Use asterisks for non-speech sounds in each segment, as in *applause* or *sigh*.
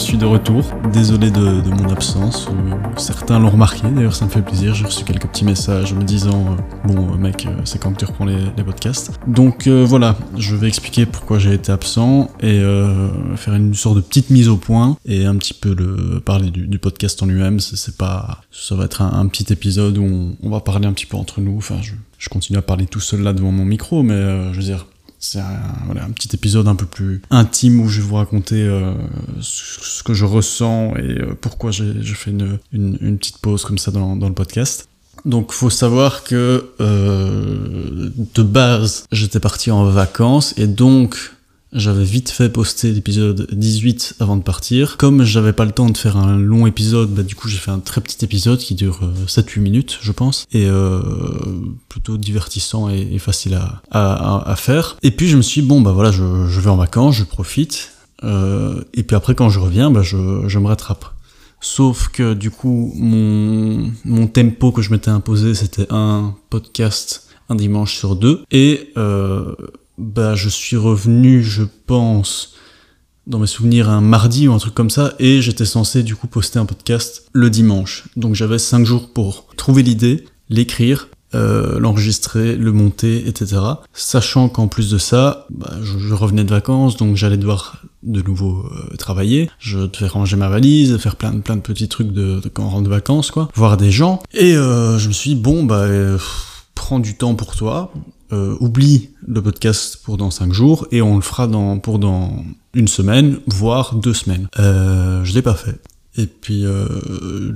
Suis de retour. Désolé de, mon absence. Euh, certains l'ont remarqué, d'ailleurs ça me fait plaisir. J'ai reçu quelques petits messages me disant euh, Bon, euh, mec, c'est quand que tu reprends les, podcasts Donc voilà, je vais expliquer pourquoi j'ai été absent et faire une sorte de petite mise au point et un petit peu le, parler du, podcast en lui-même. C'est pas, ça va être un, petit épisode où on, va parler un petit peu entre nous. Enfin, je, continue à parler tout seul là devant mon micro, mais je veux dire, c'est un, voilà, un petit épisode un peu plus intime où je vais vous raconter euh, ce que je ressens et euh, pourquoi j'ai fait une petite pause comme ça dans, dans le podcast. Donc faut savoir que euh, de base j'étais parti en vacances et donc j'avais vite fait poster l'épisode 18 avant de partir. Comme j'avais pas le temps de faire un long épisode, bah du coup j'ai fait un très petit épisode qui dure euh, 7-8 minutes je pense. Et euh, plutôt divertissant et, facile à, à, à faire. Et puis je me suis dit, bon bah voilà je, je vais en vacances, je profite. Euh, et puis après quand je reviens, bah je, je me rattrape. Sauf que du coup, mon, mon tempo que je m'étais imposé, c'était un podcast un dimanche sur deux. Et euh, bah, je suis revenu, je pense, dans mes souvenirs, un mardi ou un truc comme ça. Et j'étais censé du coup poster un podcast le dimanche. Donc j'avais cinq jours pour trouver l'idée, l'écrire, euh, l'enregistrer, le monter, etc. Sachant qu'en plus de ça, bah, je, revenais de vacances, donc j'allais devoir de nouveau euh, travailler. Je devais ranger ma valise, faire plein, plein de petits trucs de, de quand on rentre de vacances, quoi. Voir des gens. Et euh, je me suis dit, bon, bah, euh, prends du temps pour toi. Euh, oublie le podcast pour dans 5 jours et on le fera dans, pour dans une semaine, voire deux semaines. Euh, je l'ai pas fait. Et puis euh,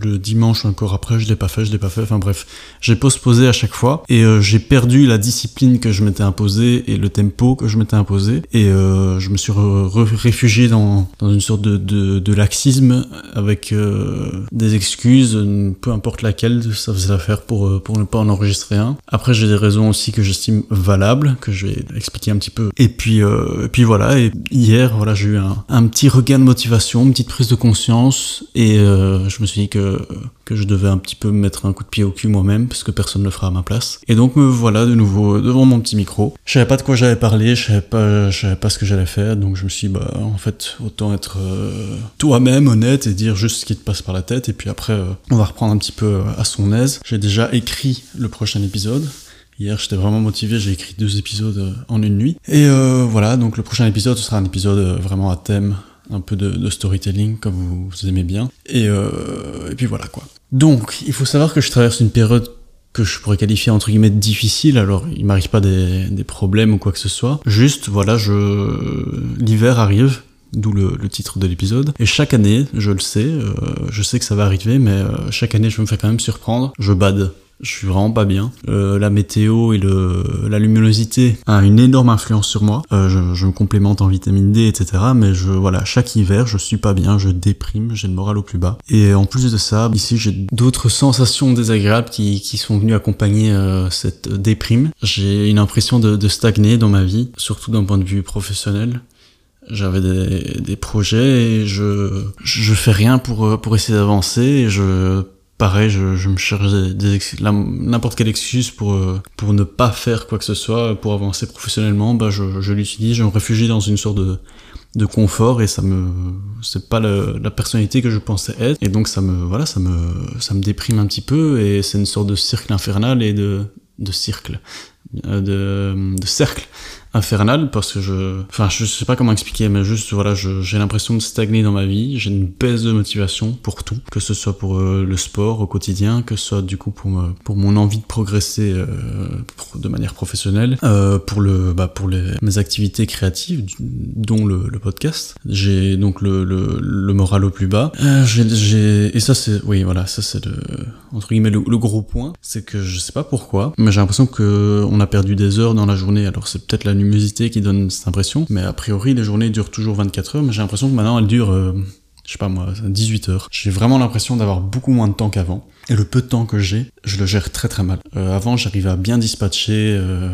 le dimanche encore après, je l'ai pas fait, je l'ai pas fait. Enfin bref, j'ai postposé à chaque fois et euh, j'ai perdu la discipline que je m'étais imposée et le tempo que je m'étais imposé. Et euh, je me suis réfugié dans, dans une sorte de, de, de laxisme avec euh, des excuses, peu importe laquelle, ça faisait l'affaire pour, euh, pour ne pas en enregistrer un. Après, j'ai des raisons aussi que j'estime valables, que je vais expliquer un petit peu. Et puis, euh, et puis voilà, et hier, voilà, j'ai eu un, un petit regain de motivation, une petite prise de conscience et euh, je me suis dit que, que je devais un petit peu me mettre un coup de pied au cul moi-même, parce que personne ne le fera à ma place. Et donc me voilà de nouveau devant mon petit micro. Je savais pas de quoi j'allais parler, je savais pas, je savais pas ce que j'allais faire, donc je me suis dit, bah en fait, autant être euh, toi-même, honnête, et dire juste ce qui te passe par la tête, et puis après, euh, on va reprendre un petit peu à son aise. J'ai déjà écrit le prochain épisode. Hier, j'étais vraiment motivé, j'ai écrit deux épisodes en une nuit. Et voilà, donc le prochain épisode, ce sera un épisode vraiment à thème un peu de, storytelling comme vous, aimez bien. Et, euh, et puis voilà quoi. Donc, il faut savoir que je traverse une période que je pourrais qualifier entre guillemets difficile. Alors, il m'arrive pas des, des, problèmes ou quoi que ce soit. Juste, voilà, je l'hiver arrive. D'où le, le, titre de l'épisode. Et chaque année, je le sais, euh, je sais que ça va arriver, mais euh, chaque année, je me fais quand même surprendre. Je bade je suis vraiment pas bien. Euh, la météo et le, la luminosité a une énorme influence sur moi. Euh, je, je, me complémente en vitamine D, etc. Mais je, voilà, chaque hiver, je suis pas bien, je déprime, j'ai le moral au plus bas. Et en plus de ça, ici, j'ai d'autres sensations désagréables qui, qui sont venues accompagner euh, cette déprime. J'ai une impression de, de stagner dans ma vie, surtout d'un point de vue professionnel j'avais des, des, projets et je je fais rien pour pour essayer d'avancer et je pareil, je, me cherche n'importe quelle excuse pour, euh, pour ne pas faire quoi que ce soit, pour avancer professionnellement, bah je, je l'utilise, je me réfugie dans une sorte de, de confort et ça me c'est pas la personnalité que je pensais être. Et donc ça me voilà ça me ça me déprime un petit peu et c'est une sorte de cercle infernal et de de cercle de, de cercle infernal parce que je enfin je sais pas comment expliquer mais juste voilà j'ai l'impression de stagner dans ma vie j'ai une baisse de motivation pour tout que ce soit pour euh, le sport au quotidien que ce soit du coup pour me, pour mon envie de progresser euh, de manière professionnelle euh, pour le bah, pour les mes activités créatives dont le, podcast. J'ai donc le, le, moral au plus bas. Euh, j'ai et ça c'est oui voilà ça c'est le entre guillemets le, le gros point. C'est que je sais pas pourquoi mais j'ai l'impression que on a perdu des heures dans la journée. Alors c'est peut-être la qui donne cette impression. Mais a priori, les journées durent toujours 24 heures, mais j'ai l'impression que maintenant elles durent, euh, je sais pas moi, 18 heures. J'ai vraiment l'impression d'avoir beaucoup moins de temps qu'avant. Et le peu de temps que j'ai, je le gère très très mal. Euh, avant, j'arrivais à bien dispatcher, euh,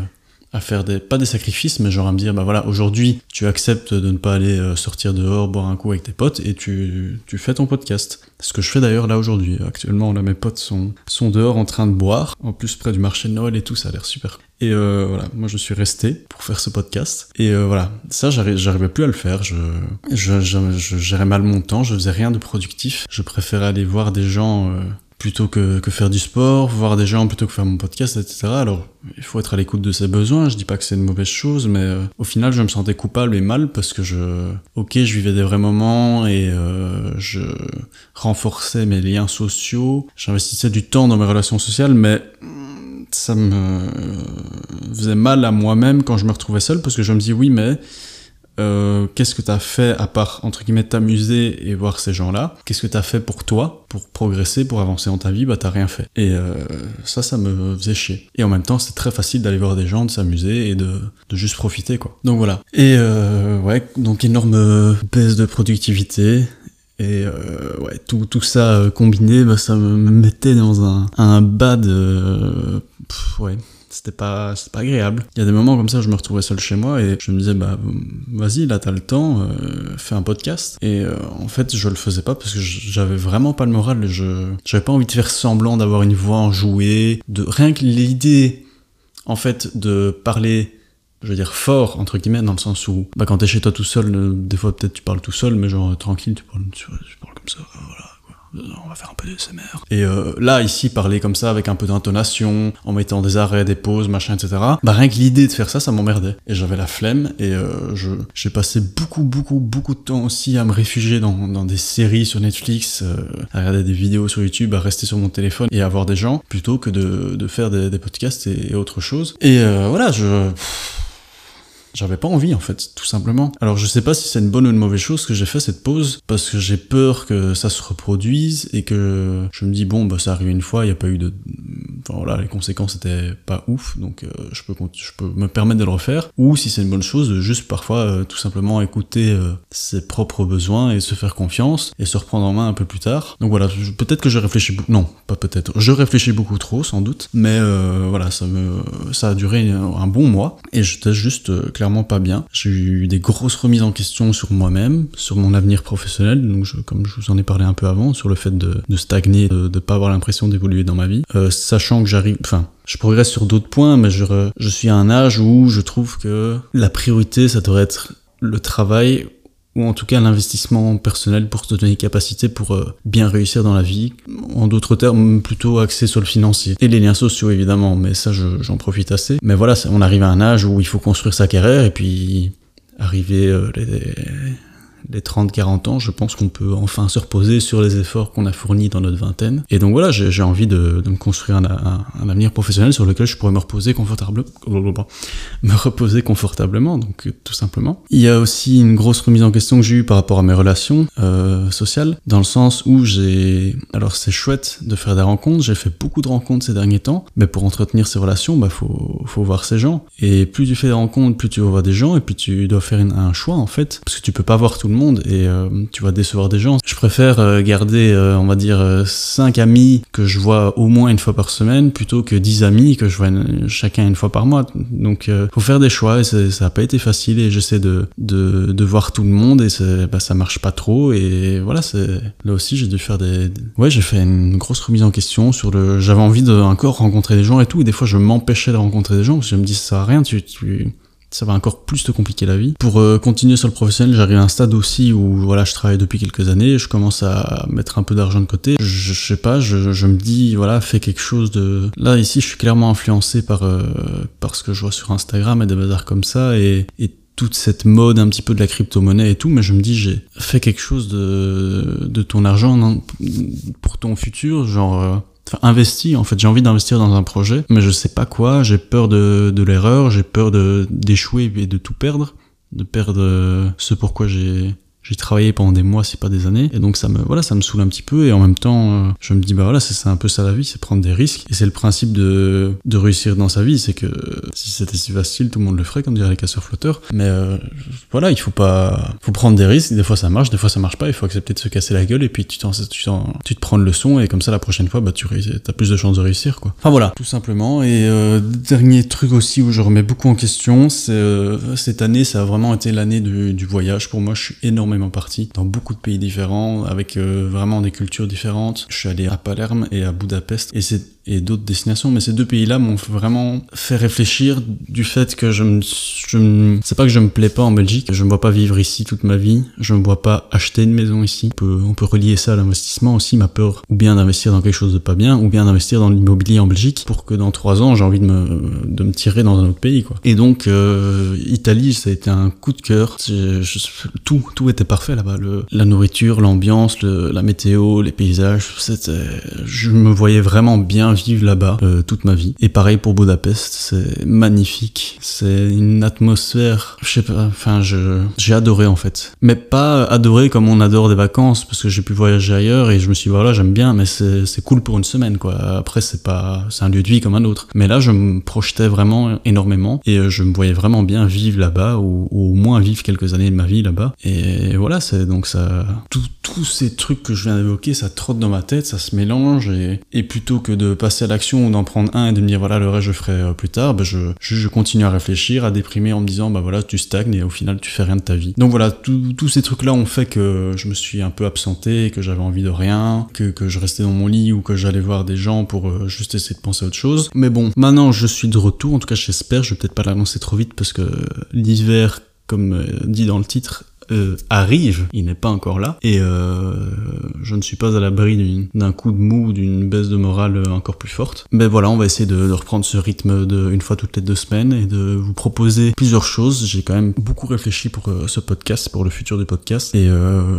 à faire des, pas des sacrifices, mais genre à me dire, bah voilà, aujourd'hui, tu acceptes de ne pas aller euh, sortir dehors, boire un coup avec tes potes, et tu, tu fais ton podcast. Ce que je fais d'ailleurs là aujourd'hui. Actuellement, là, mes potes sont, sont dehors en train de boire, en plus près du marché de Noël et tout, ça a l'air super. Et euh, voilà, moi je suis resté pour faire ce podcast. Et euh, voilà, ça j'arrivais plus à le faire. Je, je, je, gérais mal mon temps, je faisais rien de productif. Je préférais aller voir des gens euh, plutôt que, que, faire du sport, voir des gens plutôt que faire mon podcast, etc. Alors, il faut être à l'écoute de ses besoins. Je dis pas que c'est une mauvaise chose, mais euh, au final, je me sentais coupable et mal parce que je, ok, je vivais des vrais moments et euh, je renforçais mes liens sociaux. J'investissais du temps dans mes relations sociales, mais ça me faisait mal à moi-même quand je me retrouvais seul parce que je me dis oui mais euh, qu'est-ce que tu as fait à part entre guillemets t'amuser et voir ces gens-là? Qu'est-ce que tu as fait pour toi, pour progresser, pour avancer dans ta vie? Bah t'as rien fait. Et euh, ça, ça me faisait chier. Et en même temps, c'est très facile d'aller voir des gens, de s'amuser et de, juste profiter quoi. Donc voilà. Et euh, ouais, donc énorme baisse de productivité, et ouais, tout, tout ça combiné, bah, ça me mettait dans un, un bad. Ouais, c'était pas, pas agréable. Il y a des moments comme ça, je me retrouvais seul chez moi et je me disais, bah vas-y, là t'as le temps, euh, fais un podcast. Et euh, en fait, je le faisais pas parce que j'avais vraiment pas le moral. Je j'avais pas envie de faire semblant d'avoir une voix enjouée, de rien que l'idée, en fait, de parler je veux dire fort entre guillemets dans le sens où bah quand t'es chez toi tout seul euh, des fois peut-être tu parles tout seul mais genre tranquille tu parles, tu, parles comme ça voilà on va faire un peu de SMR. Et euh, là, ici, parler comme ça, avec un peu d'intonation, en mettant des arrêts, des pauses, machin, etc. Bah rien que l'idée de faire ça, ça m'emmerdait. Et j'avais la flemme, et euh, je j'ai passé beaucoup, beaucoup, beaucoup de temps aussi à me réfugier dans, dans des séries sur Netflix, euh, à regarder des vidéos sur YouTube, à rester sur mon téléphone et à voir des gens, plutôt que de, de faire des, podcasts et, et autre chose. Et euh, voilà, je... J'avais pas envie en fait, tout simplement. Alors je sais pas si c'est une bonne ou une mauvaise chose que j'ai fait cette pause, parce que j'ai peur que ça se reproduise et que je me dis bon bah ça arrive une fois, il n'y a pas eu de... Enfin voilà, les conséquences étaient pas ouf, donc euh, je, peux, je peux me permettre de le refaire. Ou si c'est une bonne chose, juste parfois euh, tout simplement écouter euh, ses propres besoins et se faire confiance et se reprendre en main un peu plus tard. Donc voilà, peut-être que je réfléchis beaucoup... Non, pas peut-être. Je réfléchis beaucoup trop sans doute, mais voilà, ça, me, ça a duré un bon mois et j'étais juste clairement pas bien. J'ai eu des grosses remises en question sur moi-même, sur mon avenir professionnel, donc comme je vous en ai parlé un peu avant, sur le fait de, de stagner, de, de pas avoir l'impression d'évoluer dans ma vie, euh, sachant que j'arrive, enfin, je progresse sur d'autres points, mais je, je suis à un âge où je trouve que la priorité, ça devrait être le travail ou en tout cas l'investissement personnel pour te donner capacité pour euh, bien réussir dans la vie. En d'autres termes, plutôt axé sur le financier. Et les liens sociaux évidemment, mais ça j'en profite assez. Mais voilà, on arrive à un âge où il faut construire sa carrière et puis arriver euh, les, les 30-40 ans, je pense qu'on peut enfin se reposer sur les efforts qu'on a fournis dans notre vingtaine. Et donc voilà, j'ai envie de, me construire un, avenir professionnel sur lequel je pourrais me reposer confortablement, me reposer confortablement, donc tout simplement. Il y a aussi une grosse remise en question que j'ai eue par rapport à mes relations euh, sociales, dans le sens où j'ai, alors c'est chouette de faire des rencontres, j'ai fait beaucoup de rencontres ces derniers temps, mais pour entretenir ces relations, bah faut, faut voir ces gens. Et plus tu fais des rencontres, plus tu vas voir des gens, et puis tu dois faire un choix en fait, parce que tu peux pas voir tout monde et euh, tu vas décevoir des gens. Je préfère euh, garder, euh, on va dire, 5 amis que je vois au moins une fois par semaine plutôt que 10 amis que je vois chacun une fois par mois. Donc faut faire des choix et ça n'a pas été facile et j'essaie de, de, de, voir tout le monde et bah, ça marche pas trop et voilà, là aussi j'ai dû faire des... Ouais, j'ai fait une grosse remise en question sur le... J'avais envie de encore rencontrer des gens et tout et des fois je m'empêchais de rencontrer des gens parce que je me dis ça sert à rien, ça va encore plus te compliquer la vie. Pour euh, continuer sur le professionnel, j'arrive à un stade aussi où voilà, je travaille depuis quelques années, je commence à mettre un peu d'argent de côté. Je, je sais pas, je, je, me dis voilà, fais quelque chose de. Là ici, je suis clairement influencé par euh, par ce que je vois sur Instagram et des bazars comme ça et, et toute cette mode un petit peu de la crypto-monnaie et tout, mais je me dis, j'ai fait quelque chose de, de ton argent non, pour ton futur, genre, euh, enfin investi en fait. J'ai envie d'investir dans un projet mais je sais pas quoi. J'ai peur de, de l'erreur. J'ai peur d'échouer et de tout perdre. De perdre ce pourquoi j'ai j'ai travaillé pendant des mois, si pas des années, et donc ça me, voilà, ça me saoule un petit peu, et en même temps, euh, je me dis, bah voilà, c'est un peu ça la vie, c'est prendre des risques, et c'est le principe de, de réussir dans sa vie, c'est que si c'était si facile, tout le monde le ferait, comme diraient les casseurs flotteurs, mais euh, voilà, il faut pas, faut prendre des risques, des fois ça marche, des fois ça marche pas, il faut accepter de se casser la gueule, et puis tu, t'en, tu, tu te prends le leçon, et comme ça la prochaine fois, bah tu as plus de chances de réussir, quoi. Enfin voilà, tout simplement, et euh, dernier truc aussi où je remets beaucoup en question, c'est euh, cette année, ça a vraiment été l'année du, du voyage, pour moi, je suis énormément énormément parti dans beaucoup de pays différents, avec euh, vraiment des cultures différentes. Je suis allé à Palerme et à Budapest, et d'autres destinations, mais ces deux pays-là m'ont vraiment fait réfléchir du fait que je me, je c'est pas que je me plais pas en Belgique, je me vois pas vivre ici toute ma vie, je me vois pas acheter une maison ici. On peut, on peut relier ça à l'investissement aussi, ma peur, ou bien d'investir dans quelque chose de pas bien, ou bien d'investir dans l'immobilier en Belgique pour que dans trois ans j'ai envie de me, de me tirer dans un autre pays, quoi. Et donc euh, Italie, ça a été un coup de cœur. tout, tout était parfait là-bas. La nourriture, l'ambiance, la météo, les paysages, c'était, je me voyais vraiment bien vivre là-bas euh, toute ma vie. Et pareil pour Budapest, c'est magnifique. C'est une atmosphère, je sais pas, enfin, j'ai adoré en fait. Mais pas adoré comme on adore des vacances, parce que j'ai pu voyager ailleurs et je me suis dit, voilà, j'aime bien, mais c'est, c'est cool pour une semaine, quoi. Après, c'est pas, c'est un lieu de vie comme un autre. Mais là, je me projetais vraiment énormément et euh, je me voyais vraiment bien vivre là-bas ou, au moins vivre quelques années de ma vie là-bas. Et voilà, c'est donc ça, tous ces trucs que je viens d'évoquer, ça trotte dans ma tête, ça se mélange et, et plutôt que de passer à l'action ou d'en prendre un et de me dire voilà le reste je ferai euh, plus tard, bah, je, continue à réfléchir, à déprimer en me disant bah voilà tu stagnes et au final tu fais rien de ta vie. Donc voilà, tous ces trucs là ont fait que je me suis un peu absenté, que j'avais envie de rien, que, que je restais dans mon lit ou que j'allais voir des gens pour euh, juste essayer de penser à autre chose. Mais bon, maintenant je suis de retour, en tout cas j'espère, je vais peut-être pas l'annoncer trop vite parce que l'hiver comme euh, dit dans le titre, euh, arrive, il n'est pas encore là, et euh, je ne suis pas à l'abri d'un coup de mou, d'une baisse de morale euh, encore plus forte. Mais voilà, on va essayer de, reprendre ce rythme de une fois toutes les deux semaines et de vous proposer plusieurs choses. J'ai quand même beaucoup réfléchi pour ce podcast, pour le futur du podcast, et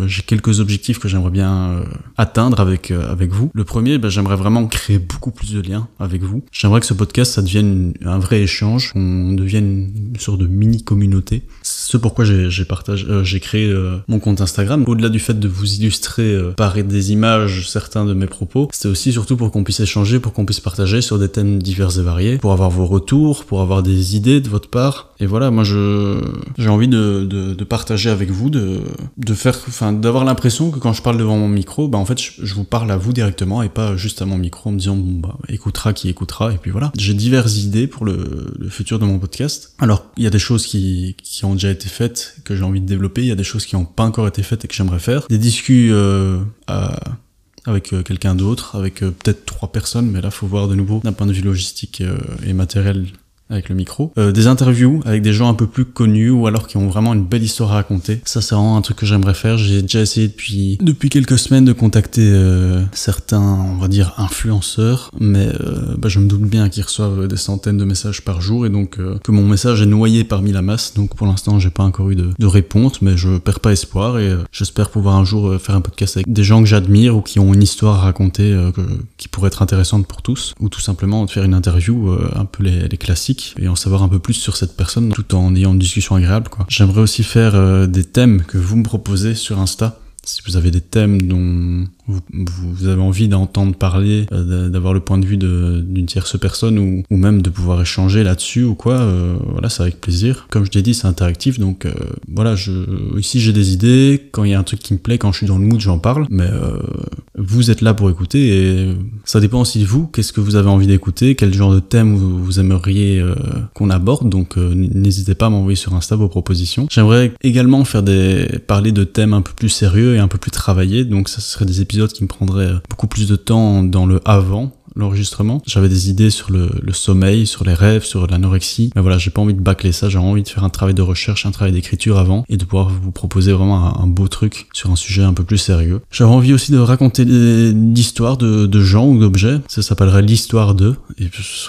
j'ai quelques objectifs que j'aimerais bien atteindre avec avec vous. Le premier, ben, j'aimerais vraiment créer beaucoup plus de liens avec vous. J'aimerais que ce podcast, ça devienne un vrai échange, qu'on devienne une sorte de mini communauté. C'est ce pourquoi j'ai partagé, j'ai créé euh, mon compte Instagram. Au-delà du fait de vous illustrer euh, par des images certains de mes propos, c'était aussi surtout pour qu'on puisse échanger, pour qu'on puisse partager sur des thèmes divers et variés, pour avoir vos retours, pour avoir des idées de votre part. Et voilà, moi je j'ai envie de, de, partager avec vous, de, de faire, enfin d'avoir l'impression que quand je parle devant mon micro, bah en fait je, vous parle à vous directement et pas juste à mon micro en me disant bon bah écoutera qui écoutera et puis voilà. J'ai diverses idées pour le, futur de mon podcast. Alors il y a des choses qui, qui ont déjà été faites que j'ai envie de développer, il y a des choses qui n'ont pas encore été faites et que j'aimerais faire. Des discussions euh, avec euh, quelqu'un d'autre, avec euh, peut-être trois personnes, mais là faut voir de nouveau d'un point de vue logistique et matériel avec le micro. Euh, des interviews avec des gens un peu plus connus ou alors qui ont vraiment une belle histoire à raconter. Ça, c'est vraiment un truc que j'aimerais faire. J'ai déjà essayé depuis, depuis quelques semaines de contacter euh, certains, on va dire, influenceurs, mais euh, bah, je me doute bien qu'ils reçoivent des centaines de messages par jour et donc que mon message est noyé parmi la masse. Donc pour l'instant, j'ai pas encore eu de, de, réponse, mais je perds pas espoir et j'espère pouvoir un jour faire un podcast avec des gens que j'admire ou qui ont une histoire à raconter qui pourrait être intéressante pour tous, ou tout simplement de faire une interview un peu les classiques et en savoir un peu plus sur cette personne tout en ayant une discussion agréable. Quoi. J'aimerais aussi faire euh, des thèmes que vous me proposez sur Insta. Si vous avez des thèmes dont vous, avez envie d'entendre parler, euh, d'avoir le point de vue d'une tierce personne ou, même de pouvoir échanger là-dessus ou quoi, euh, voilà, c'est avec plaisir. Comme je t'ai dit, c'est interactif, donc euh, voilà, je, ici j'ai des idées, quand il y a un truc qui me plaît, quand je suis dans le mood, j'en parle, mais vous êtes là pour écouter et ça dépend aussi de vous, qu'est-ce que vous avez envie d'écouter, quel genre de thème vous, vous aimeriez qu'on aborde, donc n'hésitez pas à m'envoyer sur Insta vos propositions. J'aimerais également faire des, parler de thèmes un peu plus sérieux et un peu plus travaillés, donc ça serait des épisodes qui me prendrait beaucoup plus de temps dans le avant l'enregistrement. J'avais des idées sur le, le, sommeil, sur les rêves, sur l'anorexie. Mais voilà, j'ai pas envie de bâcler ça. J'ai envie de faire un travail de recherche, un travail d'écriture avant et de pouvoir vous proposer vraiment un, beau truc sur un sujet un peu plus sérieux. J'avais envie aussi de raconter l'histoire de, de, gens ou d'objets. Ça s'appellerait l'histoire de.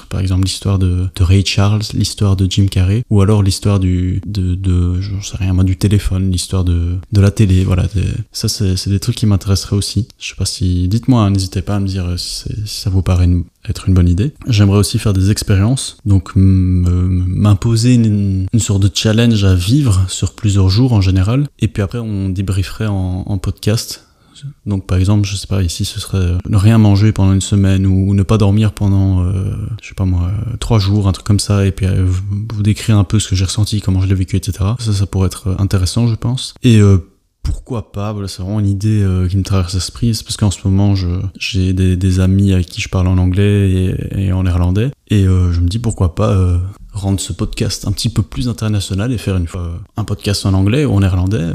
Par exemple l'histoire de, de, Ray Charles, l'histoire de Jim Carrey, ou alors l'histoire du de, de je sais rien moi du téléphone, l'histoire de de la télé. Voilà, ça c'est des trucs qui m'intéresseraient aussi. Je sais pas si dites-moi, hein, n'hésitez pas à me dire si, si ça vous parle être une bonne idée. J'aimerais aussi faire des expériences, donc m'imposer une, sorte de challenge à vivre sur plusieurs jours en général, et puis après on débrieferait en, podcast. Donc par exemple, je sais pas, ici ce serait ne rien manger pendant une semaine ou, ne pas dormir pendant, euh, je sais pas moi, trois jours, un truc comme ça, et puis euh, vous décrire un peu ce que j'ai ressenti, comment je l'ai vécu, etc. Ça, ça pourrait être intéressant, je pense. Et euh, pourquoi pas voilà, c'est vraiment une idée euh, qui me traverse l'esprit c'est parce qu'en ce moment j'ai des, des, amis avec qui je parle en anglais et, et en néerlandais et euh, je me dis pourquoi pas euh, rendre ce podcast un petit peu plus international et faire une fois un podcast en anglais ou en néerlandais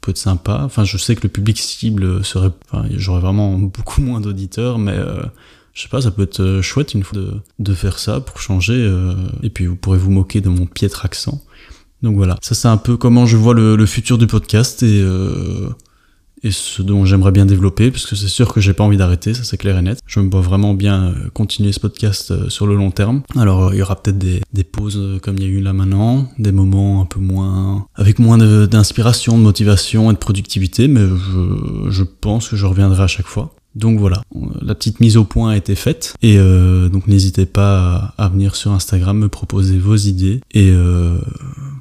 peut être sympa. Enfin, je sais que le public cible serait, enfin, j'aurais vraiment *laughs* beaucoup moins d'auditeurs, mais euh, je sais pas, ça peut être euh, chouette une fois de, de faire ça pour changer. euh, et puis vous pourrez vous moquer de mon piètre accent. Donc voilà, ça c'est un peu comment je vois le, futur du podcast et euh, et ce dont j'aimerais bien développer, parce que c'est sûr que j'ai pas envie d'arrêter, ça c'est clair et net. Je me vois vraiment bien euh, continuer ce podcast euh, sur le long terme. Alors il y aura peut-être des, pauses comme il y a eu là maintenant, des moments un peu moins... avec moins d'inspiration, de, motivation et de productivité, mais je, je pense que je reviendrai à chaque fois. Donc voilà, la petite mise au point a été faite et euh, donc n'hésitez pas à, venir sur Instagram me proposer vos idées et, euh,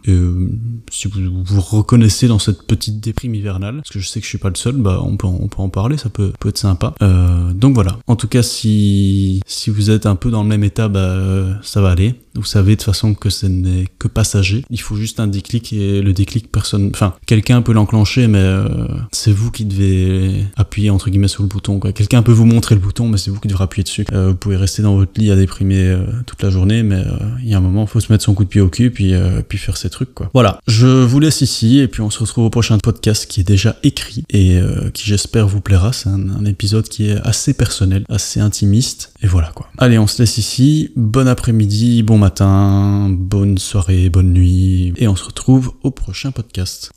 et, euh, si vous vous reconnaissez dans cette petite déprime hivernale, parce que je sais que je suis pas le seul, bah on peut on peut en parler, ça peut, peut être sympa. Euh, donc voilà. En tout cas, si si vous êtes un peu dans le même état, bah euh, ça va aller. Vous savez de toute façon que ce n'est que passager. Il faut juste un déclic et le déclic, personne, enfin quelqu'un peut l'enclencher, mais euh, c'est vous qui devez appuyer entre guillemets sur le bouton. quoi. Quelqu'un peut vous montrer le bouton, mais c'est vous qui devrez appuyer dessus. Euh, vous pouvez rester dans votre lit à déprimer euh, toute la journée, mais euh, il y a un moment, faut se mettre son coup de pied au cul, puis euh, puis faire ses trucs quoi. Voilà. Je vous laisse ici et puis on se retrouve au prochain podcast qui est déjà écrit et qui j'espère vous plaira. C'est un, un épisode qui est assez personnel, assez intimiste et voilà quoi. Allez, on se laisse ici. Bon après-midi, bon matin, bonne soirée, bonne nuit et on se retrouve au prochain podcast.